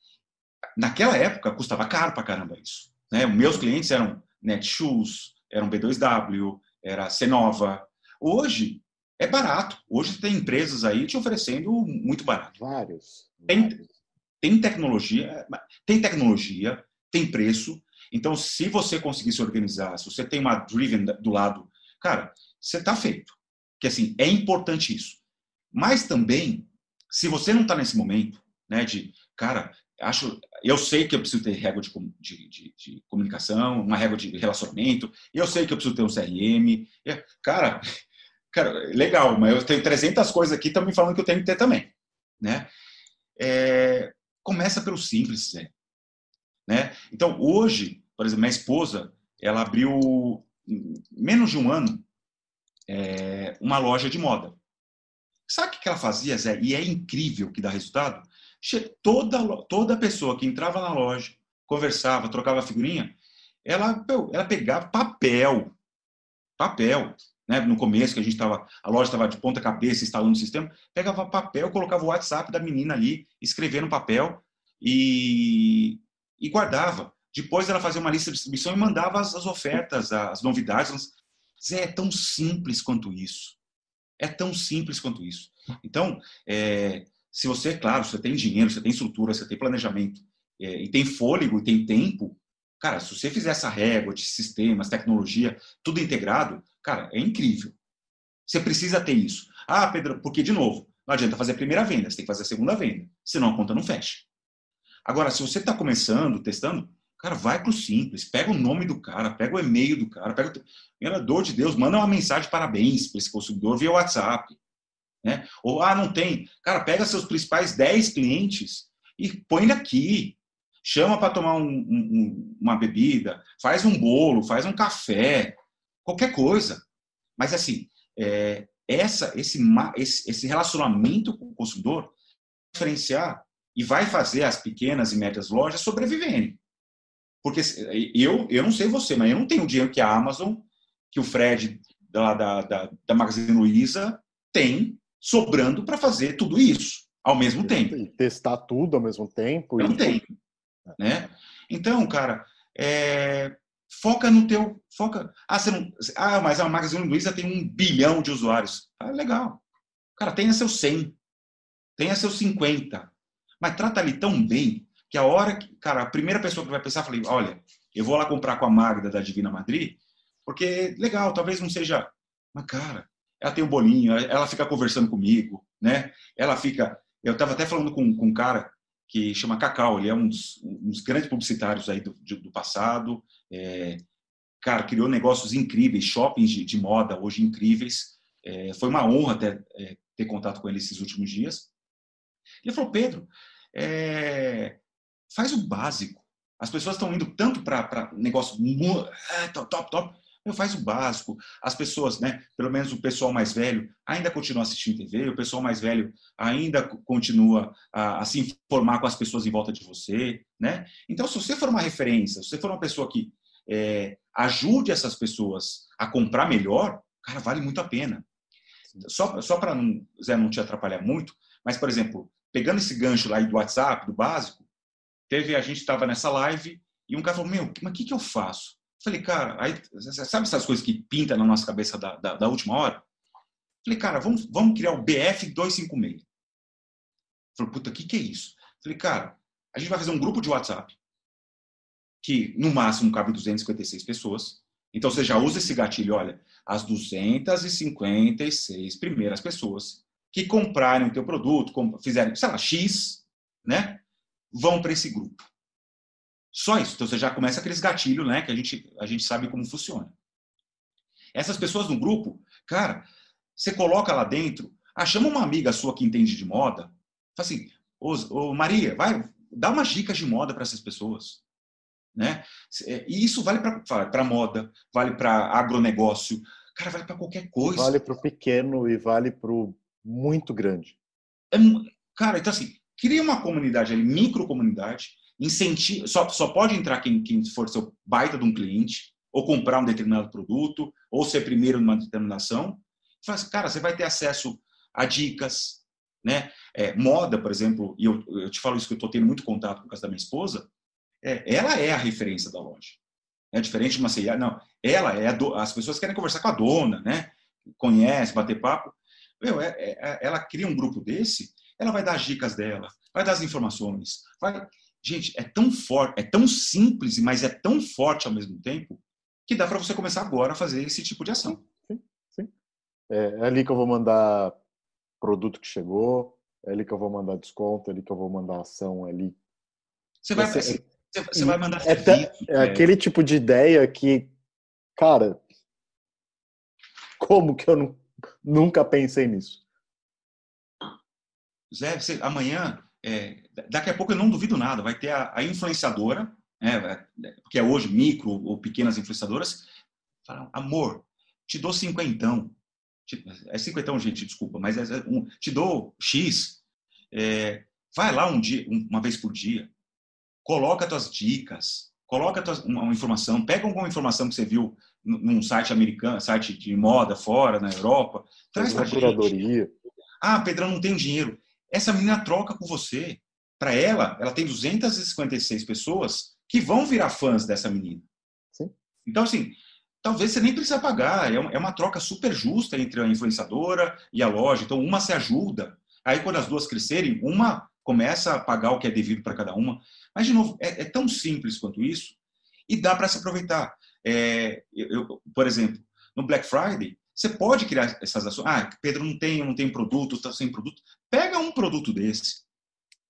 naquela época custava caro para caramba isso. Né? Meus clientes eram Netshoes, eram B2W, era Cenova. Hoje é barato. Hoje tem empresas aí te oferecendo muito barato. Vários. Tem, tem tecnologia, tem tecnologia, tem preço. Então, se você conseguir se organizar, se você tem uma Driven do lado, cara, você está feito. Que assim, é importante isso. Mas também, se você não está nesse momento, né, de, cara, acho, eu sei que eu preciso ter régua de, de, de, de comunicação, uma régua de relacionamento, eu sei que eu preciso ter um CRM. Cara, cara, legal, mas eu tenho 300 coisas aqui, estão me falando que eu tenho que ter também, né? É, começa pelo simples, Zé. Né? Então, hoje, por exemplo, minha esposa, ela abriu menos de um ano é, uma loja de moda. Sabe o que ela fazia, Zé? E é incrível que dá resultado. Toda, toda pessoa que entrava na loja, conversava, trocava figurinha, ela, ela pegava papel, papel, né? No começo que a gente estava, a loja estava de ponta cabeça instalando o sistema, pegava papel, colocava o WhatsApp da menina ali, escrevia no papel e, e guardava. Depois ela fazia uma lista de distribuição e mandava as, as ofertas, as novidades. Zé, é tão simples quanto isso. É tão simples quanto isso. Então, é, se você, claro, você tem dinheiro, você tem estrutura, você tem planejamento, é, e tem fôlego, e tem tempo, cara, se você fizer essa régua de sistemas, tecnologia, tudo integrado, cara, é incrível. Você precisa ter isso. Ah, Pedro, porque, de novo, não adianta fazer a primeira venda, você tem que fazer a segunda venda, senão a conta não fecha. Agora, se você está começando, testando, Cara, vai pro simples, pega o nome do cara, pega o e-mail do cara, pega o dor de Deus, manda uma mensagem de parabéns para esse consumidor via WhatsApp. Né? Ou, ah, não tem. Cara, pega seus principais 10 clientes e põe aqui. Chama para tomar um, um, uma bebida, faz um bolo, faz um café, qualquer coisa. Mas, assim, é, essa, esse, esse, esse relacionamento com o consumidor diferenciar e vai fazer as pequenas e médias lojas sobreviverem. Porque eu, eu não sei você, mas eu não tenho o dinheiro que a Amazon, que o Fred da, da, da, da Magazine Luiza tem sobrando para fazer tudo isso ao mesmo tempo. E testar tudo ao mesmo tempo. Eu não tenho. Né? Então, cara, é... Foca no teu. Foca. Ah, você não, ah mas a Magazine Luiza tem um bilhão de usuários. Ah, legal. Cara, tenha seus 100. Tenha seus 50. Mas trata ali tão bem que a hora que. Cara, a primeira pessoa que vai pensar, falei, olha, eu vou lá comprar com a Magda da Divina Madrid, porque legal, talvez não seja. Mas, cara, ela tem um bolinho, ela fica conversando comigo, né? Ela fica. Eu estava até falando com, com um cara que chama Cacau, ele é um dos, um dos grandes publicitários aí do, do passado. É, cara, criou negócios incríveis, shoppings de, de moda hoje incríveis. É, foi uma honra ter, é, ter contato com ele esses últimos dias. Ele falou, Pedro, é, faz o básico. As pessoas estão indo tanto para negócio é, top, top, eu faz o básico. As pessoas, né, pelo menos o pessoal mais velho, ainda continua assistindo TV, o pessoal mais velho ainda continua a, a, se informar com as pessoas em volta de você, né? Então, se você for uma referência, se você for uma pessoa que é, ajude essas pessoas a comprar melhor, cara, vale muito a pena. Só, só para não, Zé, não te atrapalhar muito, mas, por exemplo, pegando esse gancho lá do WhatsApp, do básico, teve, a gente estava nessa live e um cara falou, meu, mas o que, que eu faço? Falei, cara, aí, sabe essas coisas que pintam na nossa cabeça da, da, da última hora? Falei, cara, vamos, vamos criar o BF 256. Falei, puta, o que, que é isso? Falei, cara, a gente vai fazer um grupo de WhatsApp que no máximo cabe 256 pessoas. Então você já usa esse gatilho, olha, as 256 primeiras pessoas que comprarem o teu produto, fizerem, sei lá, X, né, vão para esse grupo. Só isso. Então você já começa aqueles gatilhos, né? Que a gente, a gente sabe como funciona. Essas pessoas no grupo, cara, você coloca lá dentro, ah, chama uma amiga sua que entende de moda, fala assim, ô, ô Maria, vai, dá umas dicas de moda para essas pessoas. Né? E isso vale para moda, vale para agronegócio, cara, vale para qualquer coisa. Vale para o pequeno e vale para o muito grande. É, cara, então assim, cria uma comunidade ali, micro comunidade, incentiva, só, só pode entrar quem, quem for seu baita de um cliente, ou comprar um determinado produto, ou ser primeiro numa determinação. Assim, cara, você vai ter acesso a dicas, né? É, moda, por exemplo, e eu, eu, te falo isso que eu estou tendo muito contato com casa da minha esposa, é, ela é a referência da loja. É diferente de uma CIA, não. Ela é do, as pessoas querem conversar com a dona, né? Conhece, bater papo. Meu, é, é, ela cria um grupo desse, ela vai dar as dicas dela, vai dar as informações, vai, Gente, é tão forte, é tão simples, mas é tão forte ao mesmo tempo que dá para você começar agora a fazer esse tipo de ação. Sim, sim. É, é, ali que eu vou mandar produto que chegou, é ali que eu vou mandar desconto, é ali que eu vou mandar ação, é ali. Você vai, você, você, você vai mandar é, é, é aquele tipo de ideia que, cara, como que eu não, nunca pensei nisso? Zé, você, amanhã é, daqui a pouco eu não duvido nada, vai ter a, a influenciadora, né, que é hoje micro ou pequenas influenciadoras, falam, amor, te dou cinquentão. É cinquentão, gente, desculpa, mas é, é um, te dou X. É, vai lá um dia, uma vez por dia, coloca tuas dicas, coloca tuas, uma, informação, pega alguma informação que você viu num site americano, site de moda fora, na Europa, traz para curadoria. Ah, Pedrão, não tem dinheiro essa menina troca com você. Para ela, ela tem 256 pessoas que vão virar fãs dessa menina. Sim. Então, assim, talvez você nem precisa pagar. É, é uma troca super justa entre a influenciadora e a loja. Então, uma se ajuda. Aí, quando as duas crescerem, uma começa a pagar o que é devido para cada uma. Mas, de novo, é, é, tão simples quanto isso e dá para se aproveitar. É, eu, por exemplo, no Black Friday, você pode criar essas ações. Ah, Pedro não tem, não tem produto, está sem produto. Pega um produto desse.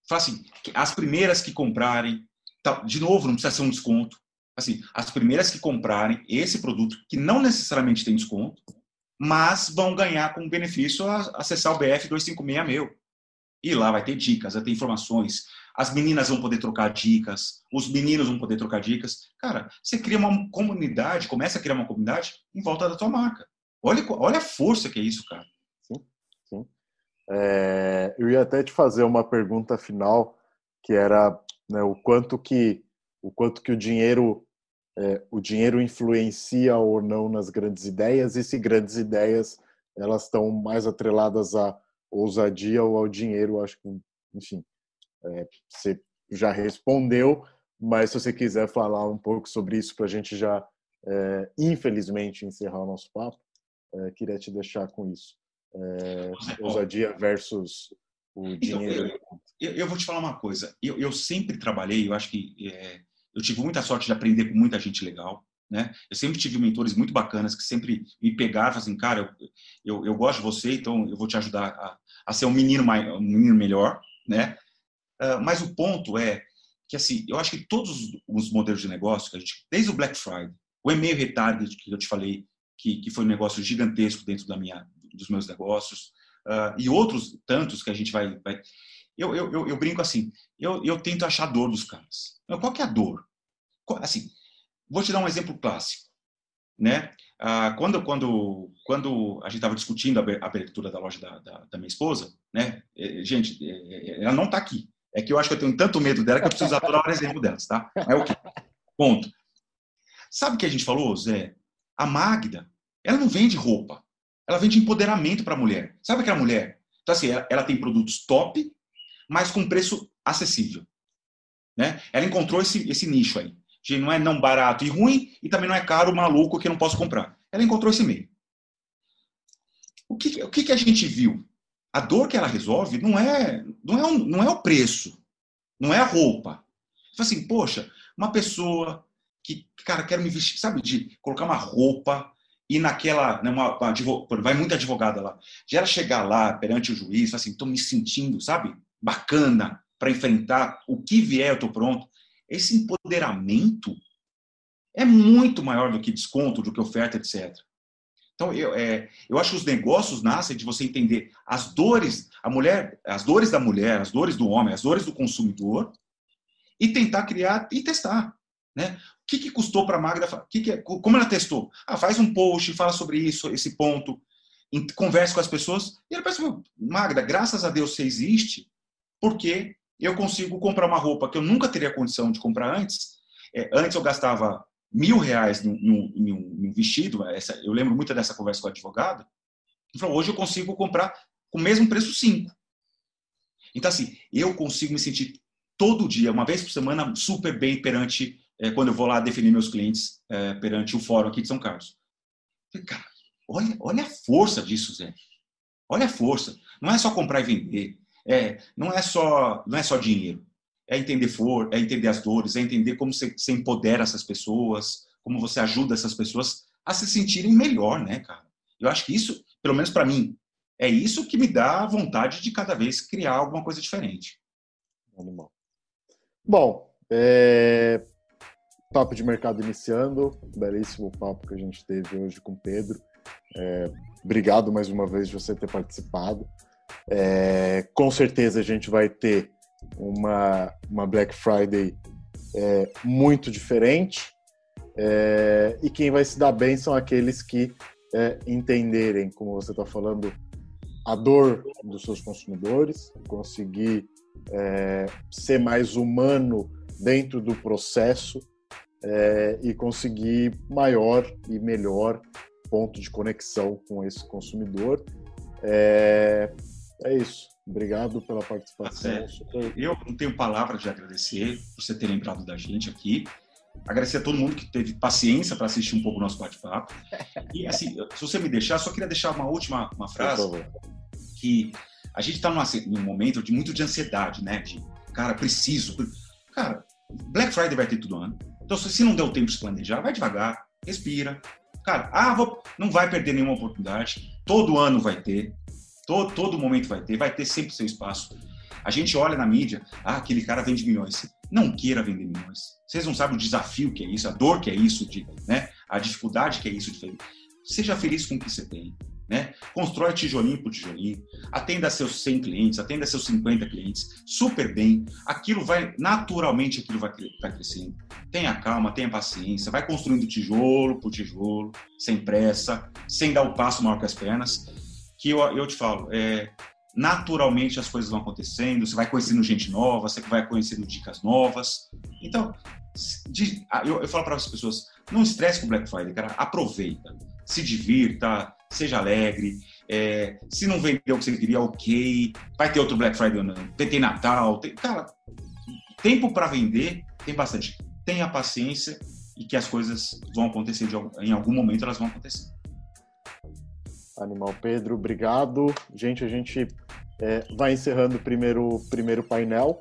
Fala assim, as primeiras que comprarem, tá, de novo, não precisa ser um desconto. Assim, as primeiras que comprarem esse produto, que não necessariamente tem desconto, mas vão ganhar com benefício acessar o BF 256 meu. E lá vai ter dicas, vai ter informações. As meninas vão poder trocar dicas, os meninos vão poder trocar dicas. Cara, você cria uma comunidade, começa a criar uma comunidade em volta da tua marca. Olha, olha a força que é isso, cara. Sim, sim. É, eu ia até te fazer uma pergunta final, que era né, o quanto que o quanto que o dinheiro é, o dinheiro influencia ou não nas grandes ideias e se grandes ideias elas estão mais atreladas à ousadia ou ao dinheiro. Acho que, enfim, é, você já respondeu, mas se você quiser falar um pouco sobre isso para a gente já, é, infelizmente, encerrar o nosso papo, é, queria te deixar com isso. É, ousadia versus o então, dinheiro. Então, eu, eu, vou te falar uma coisa. Eu, eu sempre trabalhei, eu acho que é, eu tive muita sorte de aprender com muita gente legal. Né? Eu sempre tive mentores muito bacanas que sempre me pegaram, assim, cara, eu, eu, eu, gosto de você, então eu vou te ajudar a, a ser um menino, mais, um menino melhor, né? Uh, mas o ponto é que, assim, eu acho que todos os modelos de negócio, que a gente, desde o Black Friday, o e-mail retarget que eu te falei, que, que foi um negócio gigantesco dentro da minha, dos meus negócios, uh, e outros tantos que a gente vai... vai eu, eu, eu, eu, brinco assim, eu, eu tento achar a dor dos caras. Qual que é a dor? Assim, vou te dar um exemplo clássico, né? Ah, quando, quando, quando a gente estava discutindo a abertura da loja da, da, da minha esposa, né? É, gente, é, é, ela não está aqui. É que eu acho que eu tenho tanto medo dela que eu preciso aturar o exemplo delas, tá? É o quê? Ponto. Sabe o que a gente falou, Zé? A Magda, ela não vende roupa. Ela vende empoderamento para a mulher. Sabe aquela mulher? Então, assim, ela, ela, tem produtos top, mas com preço acessível. Né? Ela encontrou esse, esse nicho aí. De não é não barato e ruim, e também não é caro, maluco, que eu não posso comprar. Ela encontrou esse meio. O que, o que, que a gente viu? A dor que ela resolve não é, não é, um, não é o preço, não é a roupa. Fala assim, poxa, uma pessoa que, cara, quero me vestir, sabe, de colocar uma roupa e naquela, né, uma, uma, vai muita advogada lá, de ela chegar lá perante o juiz, assim, estou me sentindo, sabe, bacana para enfrentar o que vier, eu estou pronto. Esse empoderamento é muito maior do que desconto, do que oferta, etc. Então, eu, é, eu acho que os negócios nascem de você entender as dores, a mulher, as dores da mulher, as dores do homem, as dores do consumidor, e tentar criar e testar. Né? O que, que custou para a Magda? Que que, é, como ela testou? Ah, faz um post, fala sobre isso, esse ponto, converse com as pessoas. E ela pensa, Magda, graças a Deus você existe, porque eu consigo comprar uma roupa que eu nunca teria condição de comprar antes. É, antes eu gastava mil reais num, vestido, essa, eu lembro muito dessa conversa com o advogado, falou, hoje eu consigo comprar com o mesmo preço cinco. Então, assim, eu consigo me sentir todo dia, uma vez por semana, super bem perante, é, quando eu vou lá definir meus clientes é, perante o fórum aqui de São Carlos. Falei, cara, olha, olha a força disso, Zé. Olha a força. Não é só comprar e vender. É, não é só não é só dinheiro é entender for, é entender as dores, é entender como você, você empodera essas pessoas, como você ajuda essas pessoas a se sentirem melhor, né, cara? Eu acho que isso, pelo menos para mim, é isso que me dá vontade de cada vez criar alguma coisa diferente. Animal. Bom, é... papo de mercado iniciando, belíssimo papo que a gente teve hoje com o Pedro. É... Obrigado mais uma vez de você ter participado. É... Com certeza a gente vai ter uma, uma Black Friday é, muito diferente. É, e quem vai se dar bem são aqueles que é, entenderem, como você está falando, a dor dos seus consumidores, conseguir é, ser mais humano dentro do processo é, e conseguir maior e melhor ponto de conexão com esse consumidor. É, é isso. Obrigado pela participação. Eu não tenho palavras de agradecer por você ter lembrado da gente aqui. Agradecer a todo mundo que teve paciência para assistir um pouco o nosso bate-papo. E assim, se você me deixar, só queria deixar uma última uma frase que a gente está num momento de muito de ansiedade, né? De cara, preciso. Cara, Black Friday vai ter todo ano. Então, se não deu tempo de se planejar, vai devagar, respira. Cara, ah, vou, não vai perder nenhuma oportunidade. Todo ano vai ter. Todo, todo momento vai ter, vai ter sempre seu espaço. A gente olha na mídia, ah, aquele cara vende milhões. Não queira vender milhões. Vocês não sabem o desafio que é isso, a dor que é isso, de, né? a dificuldade que é isso de fazer. Seja feliz com o que você tem. Né? Constrói tijolinho por tijolinho, atenda seus 100 clientes, atenda seus 50 clientes, super bem. Aquilo vai, naturalmente, aquilo vai, vai crescendo. Tenha calma, tenha paciência, vai construindo tijolo por tijolo, sem pressa, sem dar o passo maior que as pernas que eu, eu te falo, é, naturalmente as coisas vão acontecendo, você vai conhecendo gente nova, você vai conhecendo dicas novas. Então, de, eu, eu, falo para as pessoas, não estresse com Black Friday, cara, aproveita, se divirta, seja alegre. É, se não vendeu o que você queria, ok. Vai ter outro Black Friday ou não. Tem, tem Natal, tem, cara, tempo para vender tem bastante. Tenha paciência e que as coisas vão acontecer de, em algum momento, elas vão acontecer. Animal Pedro, obrigado. Gente, a gente é, vai encerrando o primeiro, primeiro painel.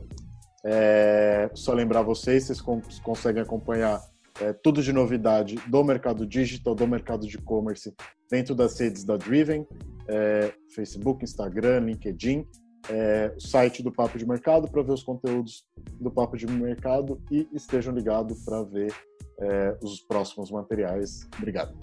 É, só lembrar vocês, vocês conseguem acompanhar é, tudo de novidade do mercado digital, do mercado de e-commerce, dentro das redes da Driven, é, Facebook, Instagram, LinkedIn, é, o site do Papo de Mercado para ver os conteúdos do Papo de Mercado e estejam ligados para ver é, os próximos materiais. Obrigado.